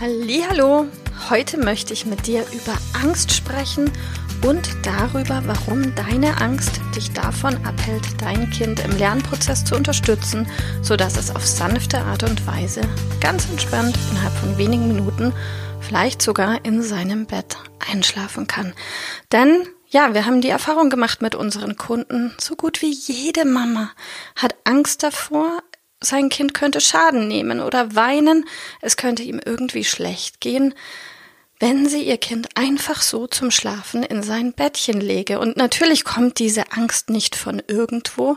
Hallo, heute möchte ich mit dir über Angst sprechen und darüber, warum deine Angst dich davon abhält, dein Kind im Lernprozess zu unterstützen, sodass es auf sanfte Art und Weise ganz entspannt innerhalb von wenigen Minuten, vielleicht sogar in seinem Bett einschlafen kann. Denn ja, wir haben die Erfahrung gemacht mit unseren Kunden, so gut wie jede Mama hat Angst davor, sein Kind könnte Schaden nehmen oder weinen, es könnte ihm irgendwie schlecht gehen, wenn sie ihr Kind einfach so zum Schlafen in sein Bettchen lege. Und natürlich kommt diese Angst nicht von irgendwo.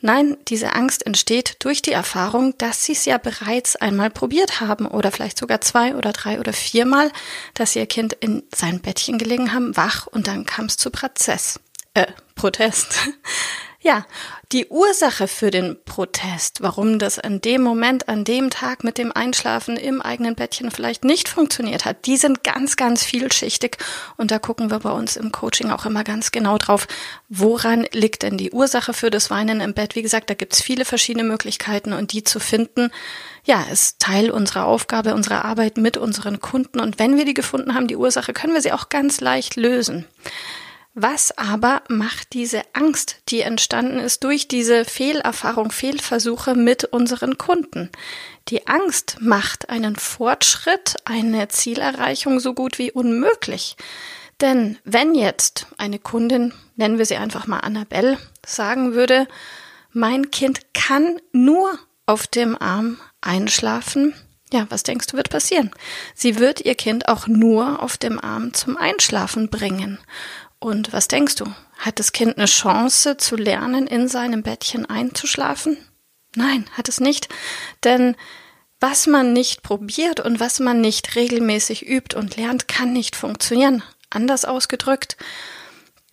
Nein, diese Angst entsteht durch die Erfahrung, dass sie es ja bereits einmal probiert haben oder vielleicht sogar zwei oder drei oder viermal, dass sie ihr Kind in sein Bettchen gelegen haben, wach und dann kam es zu Prozess. Äh, Protest. Ja, die Ursache für den Protest, warum das an dem Moment, an dem Tag mit dem Einschlafen im eigenen Bettchen vielleicht nicht funktioniert hat, die sind ganz, ganz vielschichtig und da gucken wir bei uns im Coaching auch immer ganz genau drauf, woran liegt denn die Ursache für das Weinen im Bett. Wie gesagt, da gibt's viele verschiedene Möglichkeiten und die zu finden, ja, ist Teil unserer Aufgabe, unserer Arbeit mit unseren Kunden und wenn wir die gefunden haben, die Ursache, können wir sie auch ganz leicht lösen. Was aber macht diese Angst, die entstanden ist durch diese Fehlerfahrung, Fehlversuche mit unseren Kunden? Die Angst macht einen Fortschritt, eine Zielerreichung so gut wie unmöglich. Denn wenn jetzt eine Kundin, nennen wir sie einfach mal Annabelle, sagen würde, mein Kind kann nur auf dem Arm einschlafen, ja, was denkst du wird passieren? Sie wird ihr Kind auch nur auf dem Arm zum Einschlafen bringen. Und was denkst du? Hat das Kind eine Chance zu lernen, in seinem Bettchen einzuschlafen? Nein, hat es nicht. Denn was man nicht probiert und was man nicht regelmäßig übt und lernt, kann nicht funktionieren. Anders ausgedrückt,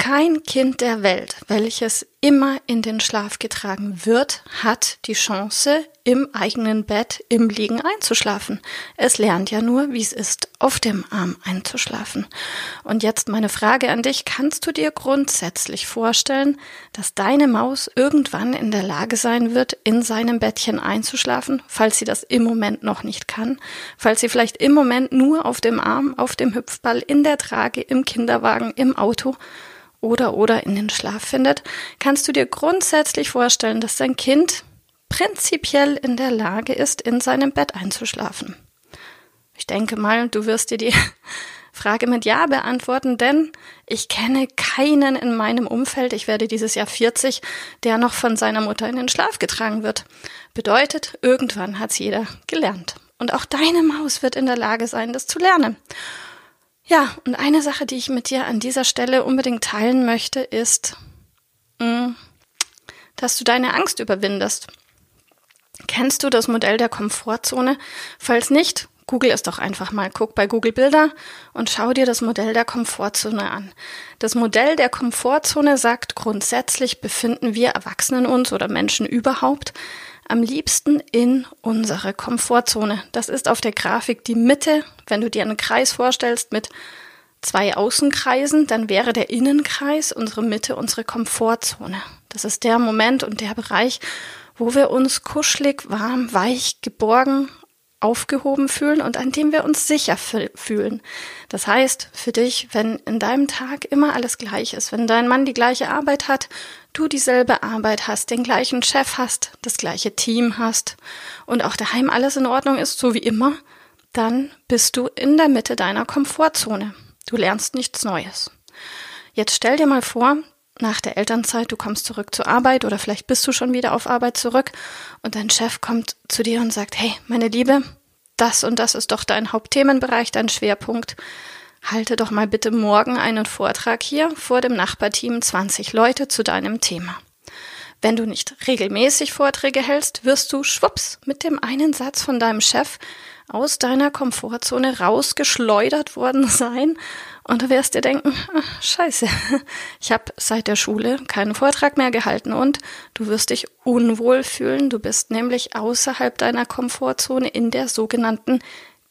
kein Kind der Welt, welches immer in den Schlaf getragen wird, hat die Chance, im eigenen Bett im Liegen einzuschlafen. Es lernt ja nur, wie es ist, auf dem Arm einzuschlafen. Und jetzt meine Frage an dich, kannst du dir grundsätzlich vorstellen, dass deine Maus irgendwann in der Lage sein wird, in seinem Bettchen einzuschlafen, falls sie das im Moment noch nicht kann, falls sie vielleicht im Moment nur auf dem Arm, auf dem Hüpfball, in der Trage, im Kinderwagen, im Auto oder oder in den Schlaf findet, kannst du dir grundsätzlich vorstellen, dass dein Kind prinzipiell in der Lage ist, in seinem Bett einzuschlafen. Ich denke mal, du wirst dir die Frage mit Ja beantworten, denn ich kenne keinen in meinem Umfeld, ich werde dieses Jahr 40, der noch von seiner Mutter in den Schlaf getragen wird. Bedeutet, irgendwann hat's jeder gelernt. Und auch deine Maus wird in der Lage sein, das zu lernen. Ja, und eine Sache, die ich mit dir an dieser Stelle unbedingt teilen möchte, ist, mm, dass du deine Angst überwindest. Kennst du das Modell der Komfortzone? Falls nicht, google es doch einfach mal. Guck bei Google Bilder und schau dir das Modell der Komfortzone an. Das Modell der Komfortzone sagt grundsätzlich befinden wir Erwachsenen uns oder Menschen überhaupt am liebsten in unsere Komfortzone. Das ist auf der Grafik die Mitte. Wenn du dir einen Kreis vorstellst mit zwei Außenkreisen, dann wäre der Innenkreis unsere Mitte, unsere Komfortzone. Das ist der Moment und der Bereich, wo wir uns kuschelig, warm, weich, geborgen, aufgehoben fühlen und an dem wir uns sicher fühlen. Das heißt, für dich, wenn in deinem Tag immer alles gleich ist, wenn dein Mann die gleiche Arbeit hat, du dieselbe Arbeit hast, den gleichen Chef hast, das gleiche Team hast und auch daheim alles in Ordnung ist, so wie immer, dann bist du in der Mitte deiner Komfortzone. Du lernst nichts Neues. Jetzt stell dir mal vor, nach der Elternzeit, du kommst zurück zur Arbeit oder vielleicht bist du schon wieder auf Arbeit zurück und dein Chef kommt zu dir und sagt, hey, meine Liebe, das und das ist doch dein Hauptthemenbereich, dein Schwerpunkt. Halte doch mal bitte morgen einen Vortrag hier vor dem Nachbarteam 20 Leute zu deinem Thema. Wenn du nicht regelmäßig Vorträge hältst, wirst du schwupps mit dem einen Satz von deinem Chef aus deiner Komfortzone rausgeschleudert worden sein und du wirst dir denken, scheiße, ich habe seit der Schule keinen Vortrag mehr gehalten und du wirst dich unwohl fühlen. Du bist nämlich außerhalb deiner Komfortzone in der sogenannten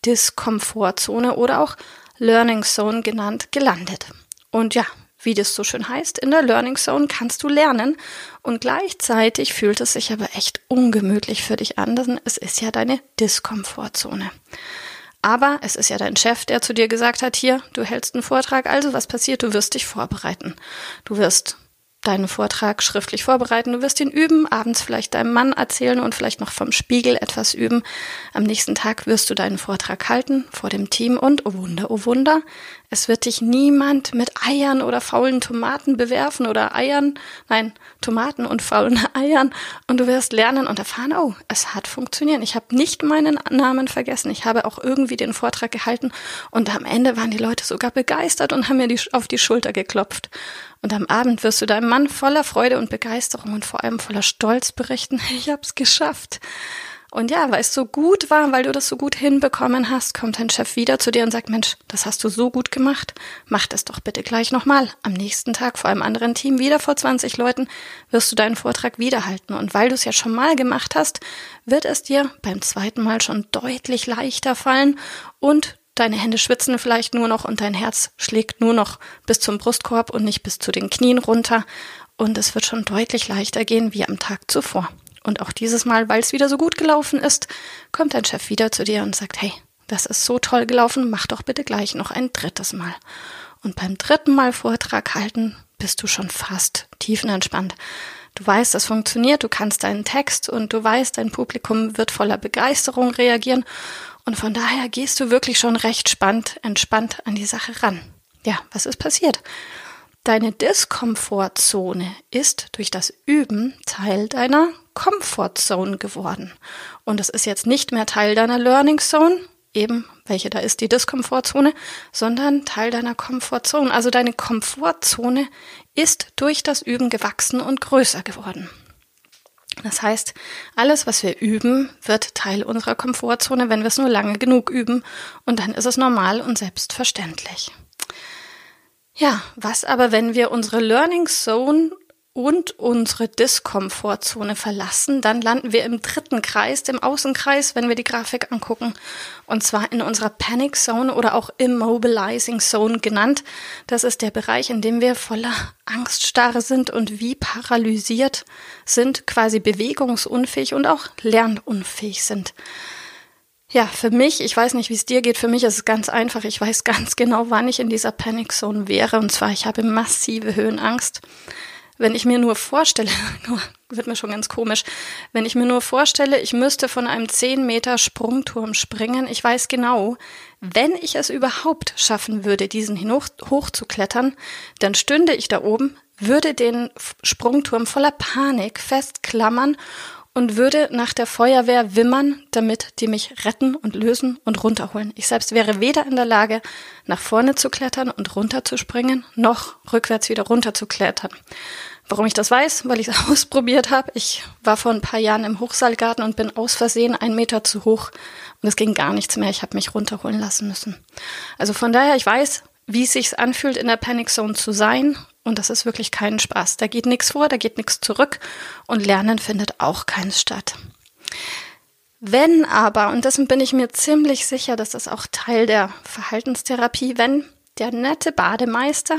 Diskomfortzone oder auch Learning Zone genannt gelandet. Und ja, wie das so schön heißt, in der Learning Zone kannst du lernen und gleichzeitig fühlt es sich aber echt ungemütlich für dich an, denn es ist ja deine Diskomfortzone. Aber es ist ja dein Chef, der zu dir gesagt hat, hier, du hältst einen Vortrag, also was passiert? Du wirst dich vorbereiten. Du wirst deinen Vortrag schriftlich vorbereiten. Du wirst ihn üben, abends vielleicht deinem Mann erzählen und vielleicht noch vom Spiegel etwas üben. Am nächsten Tag wirst du deinen Vortrag halten vor dem Team und, oh Wunder, oh Wunder, es wird dich niemand mit Eiern oder faulen Tomaten bewerfen oder Eiern, nein, Tomaten und faulen Eiern und du wirst lernen und erfahren, oh, es hat funktioniert. Ich habe nicht meinen Namen vergessen. Ich habe auch irgendwie den Vortrag gehalten und am Ende waren die Leute sogar begeistert und haben mir die, auf die Schulter geklopft. Und am Abend wirst du deinem Mann voller Freude und Begeisterung und vor allem voller Stolz berichten, ich hab's geschafft. Und ja, weil es so gut war, weil du das so gut hinbekommen hast, kommt dein Chef wieder zu dir und sagt, Mensch, das hast du so gut gemacht, mach das doch bitte gleich nochmal. Am nächsten Tag vor einem anderen Team, wieder vor 20 Leuten, wirst du deinen Vortrag wiederhalten. Und weil du es ja schon mal gemacht hast, wird es dir beim zweiten Mal schon deutlich leichter fallen und Deine Hände schwitzen vielleicht nur noch und dein Herz schlägt nur noch bis zum Brustkorb und nicht bis zu den Knien runter. Und es wird schon deutlich leichter gehen wie am Tag zuvor. Und auch dieses Mal, weil es wieder so gut gelaufen ist, kommt dein Chef wieder zu dir und sagt, hey, das ist so toll gelaufen, mach doch bitte gleich noch ein drittes Mal. Und beim dritten Mal Vortrag halten, bist du schon fast tiefenentspannt. Du weißt, das funktioniert, du kannst deinen Text und du weißt, dein Publikum wird voller Begeisterung reagieren und von daher gehst du wirklich schon recht spannend, entspannt an die Sache ran. Ja, was ist passiert? Deine Diskomfortzone ist durch das Üben Teil deiner Comfortzone geworden. Und es ist jetzt nicht mehr Teil deiner Learning Zone, eben welche da ist die Diskomfortzone, sondern Teil deiner Comfortzone. Also deine Komfortzone ist durch das Üben gewachsen und größer geworden. Das heißt, alles, was wir üben, wird Teil unserer Komfortzone, wenn wir es nur lange genug üben. Und dann ist es normal und selbstverständlich. Ja, was aber, wenn wir unsere Learning Zone und unsere Diskomfortzone verlassen, dann landen wir im dritten Kreis, dem Außenkreis, wenn wir die Grafik angucken. Und zwar in unserer Panic Zone oder auch Immobilizing Zone genannt. Das ist der Bereich, in dem wir voller Angststarre sind und wie paralysiert sind, quasi bewegungsunfähig und auch lernunfähig sind. Ja, für mich, ich weiß nicht, wie es dir geht, für mich ist es ganz einfach. Ich weiß ganz genau, wann ich in dieser Panic Zone wäre. Und zwar, ich habe massive Höhenangst wenn ich mir nur vorstelle, wird mir schon ganz komisch, wenn ich mir nur vorstelle, ich müsste von einem 10 Meter Sprungturm springen, ich weiß genau, wenn ich es überhaupt schaffen würde, diesen hoch, hochzuklettern, dann stünde ich da oben, würde den Sprungturm voller Panik festklammern und würde nach der Feuerwehr wimmern, damit die mich retten und lösen und runterholen. Ich selbst wäre weder in der Lage, nach vorne zu klettern und runterzuspringen, noch rückwärts wieder runterzuklettern. Warum ich das weiß? Weil ich es ausprobiert habe. Ich war vor ein paar Jahren im Hochsaalgarten und bin aus Versehen einen Meter zu hoch und es ging gar nichts mehr. Ich habe mich runterholen lassen müssen. Also von daher, ich weiß, wie es sich anfühlt, in der Panic Zone zu sein und das ist wirklich kein Spaß. Da geht nichts vor, da geht nichts zurück und Lernen findet auch keins statt. Wenn aber, und dessen bin ich mir ziemlich sicher, das ist auch Teil der Verhaltenstherapie, wenn der nette Bademeister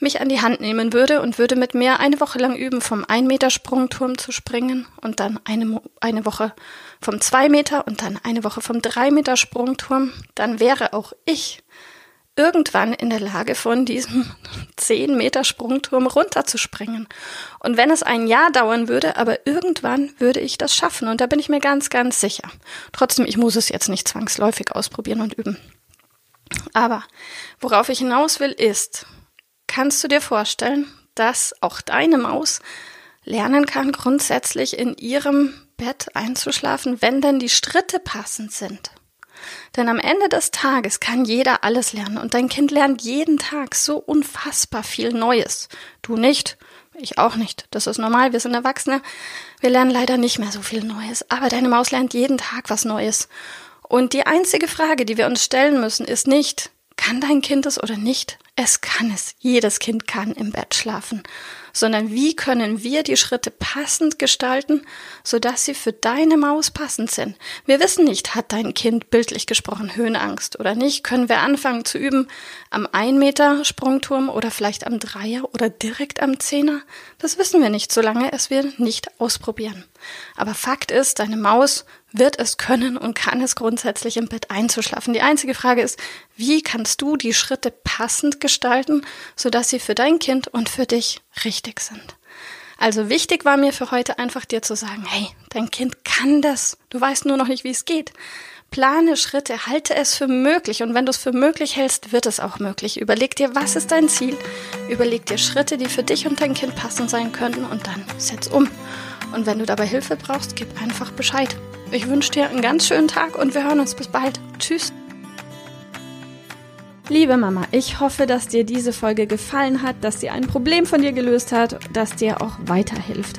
mich an die Hand nehmen würde und würde mit mir eine Woche lang üben, vom 1 Meter Sprungturm zu springen und dann eine, eine Woche vom 2 Meter und dann eine Woche vom 3 Meter Sprungturm, dann wäre auch ich irgendwann in der Lage, von diesem 10 Meter Sprungturm runterzuspringen. Und wenn es ein Jahr dauern würde, aber irgendwann würde ich das schaffen. Und da bin ich mir ganz, ganz sicher. Trotzdem, ich muss es jetzt nicht zwangsläufig ausprobieren und üben. Aber worauf ich hinaus will, ist, kannst du dir vorstellen, dass auch deine Maus lernen kann, grundsätzlich in ihrem Bett einzuschlafen, wenn denn die Schritte passend sind? Denn am Ende des Tages kann jeder alles lernen und dein Kind lernt jeden Tag so unfassbar viel Neues. Du nicht, ich auch nicht. Das ist normal, wir sind Erwachsene. Wir lernen leider nicht mehr so viel Neues, aber deine Maus lernt jeden Tag was Neues. Und die einzige Frage, die wir uns stellen müssen, ist nicht, kann dein Kind es oder nicht? Es kann es. Jedes Kind kann im Bett schlafen. Sondern wie können wir die Schritte passend gestalten, sodass sie für deine Maus passend sind? Wir wissen nicht, hat dein Kind bildlich gesprochen Höhenangst oder nicht? Können wir anfangen zu üben am 1 Meter Sprungturm oder vielleicht am Dreier oder direkt am Zehner? Das wissen wir nicht, solange es wir nicht ausprobieren. Aber Fakt ist, deine Maus wird es können und kann es grundsätzlich im Bett einzuschlafen. Die einzige Frage ist, wie kannst du die Schritte passend gestalten, sodass sie für dein Kind und für dich richtig sind? Also wichtig war mir für heute einfach dir zu sagen, hey, dein Kind kann das. Du weißt nur noch nicht, wie es geht. Plane Schritte, halte es für möglich und wenn du es für möglich hältst, wird es auch möglich. Überleg dir, was ist dein Ziel? Überleg dir Schritte, die für dich und dein Kind passend sein könnten und dann setz um. Und wenn du dabei Hilfe brauchst, gib einfach Bescheid. Ich wünsche dir einen ganz schönen Tag und wir hören uns bis bald. Tschüss. Liebe Mama, ich hoffe, dass dir diese Folge gefallen hat, dass sie ein Problem von dir gelöst hat, dass dir auch weiterhilft.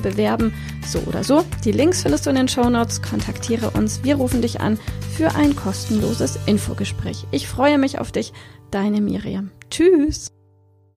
bewerben. So oder so. Die Links findest du in den Show Notes. Kontaktiere uns. Wir rufen dich an für ein kostenloses Infogespräch. Ich freue mich auf dich. Deine Miriam. Tschüss.